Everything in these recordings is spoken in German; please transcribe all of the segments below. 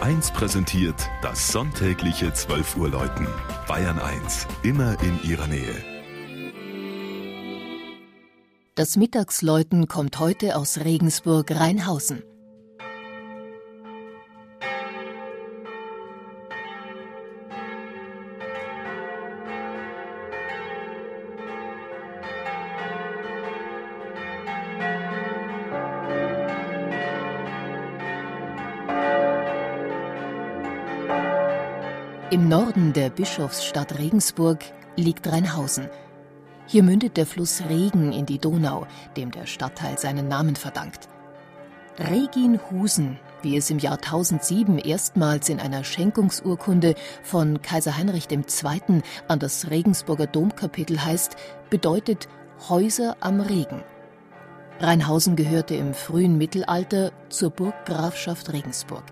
1 präsentiert das sonntägliche 12 Uhr Läuten. Bayern 1, immer in ihrer Nähe. Das Mittagsläuten kommt heute aus Regensburg-Rheinhausen. Im Norden der Bischofsstadt Regensburg liegt Rheinhausen. Hier mündet der Fluss Regen in die Donau, dem der Stadtteil seinen Namen verdankt. Reginhusen, wie es im Jahr 1007 erstmals in einer Schenkungsurkunde von Kaiser Heinrich II. an das Regensburger Domkapitel heißt, bedeutet Häuser am Regen. Rheinhausen gehörte im frühen Mittelalter zur Burggrafschaft Regensburg.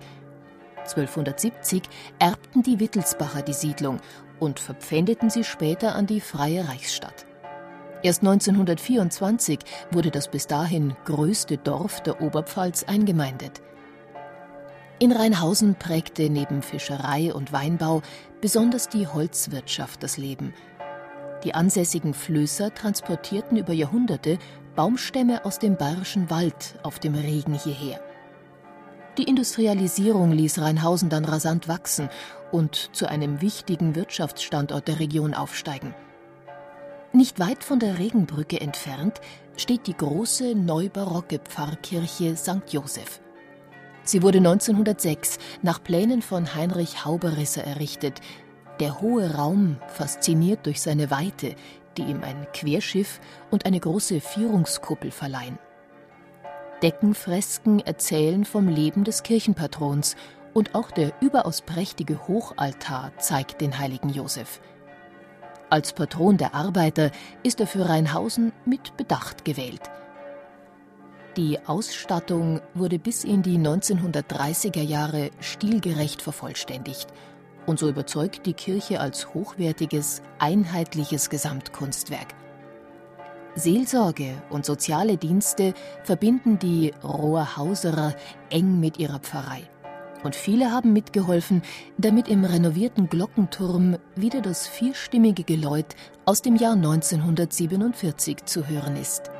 1270 erbten die Wittelsbacher die Siedlung und verpfändeten sie später an die Freie Reichsstadt. Erst 1924 wurde das bis dahin größte Dorf der Oberpfalz eingemeindet. In Rheinhausen prägte neben Fischerei und Weinbau besonders die Holzwirtschaft das Leben. Die ansässigen Flößer transportierten über Jahrhunderte Baumstämme aus dem bayerischen Wald auf dem Regen hierher. Die Industrialisierung ließ Rheinhausen dann rasant wachsen und zu einem wichtigen Wirtschaftsstandort der Region aufsteigen. Nicht weit von der Regenbrücke entfernt steht die große neubarocke Pfarrkirche St. Joseph. Sie wurde 1906 nach Plänen von Heinrich Hauberisser errichtet. Der hohe Raum fasziniert durch seine Weite, die ihm ein Querschiff und eine große Vierungskuppel verleihen. Deckenfresken erzählen vom Leben des Kirchenpatrons und auch der überaus prächtige Hochaltar zeigt den heiligen Josef. Als Patron der Arbeiter ist er für Rheinhausen mit Bedacht gewählt. Die Ausstattung wurde bis in die 1930er Jahre stilgerecht vervollständigt und so überzeugt die Kirche als hochwertiges, einheitliches Gesamtkunstwerk. Seelsorge und soziale Dienste verbinden die Rohrhauserer eng mit ihrer Pfarrei. Und viele haben mitgeholfen, damit im renovierten Glockenturm wieder das vierstimmige Geläut aus dem Jahr 1947 zu hören ist.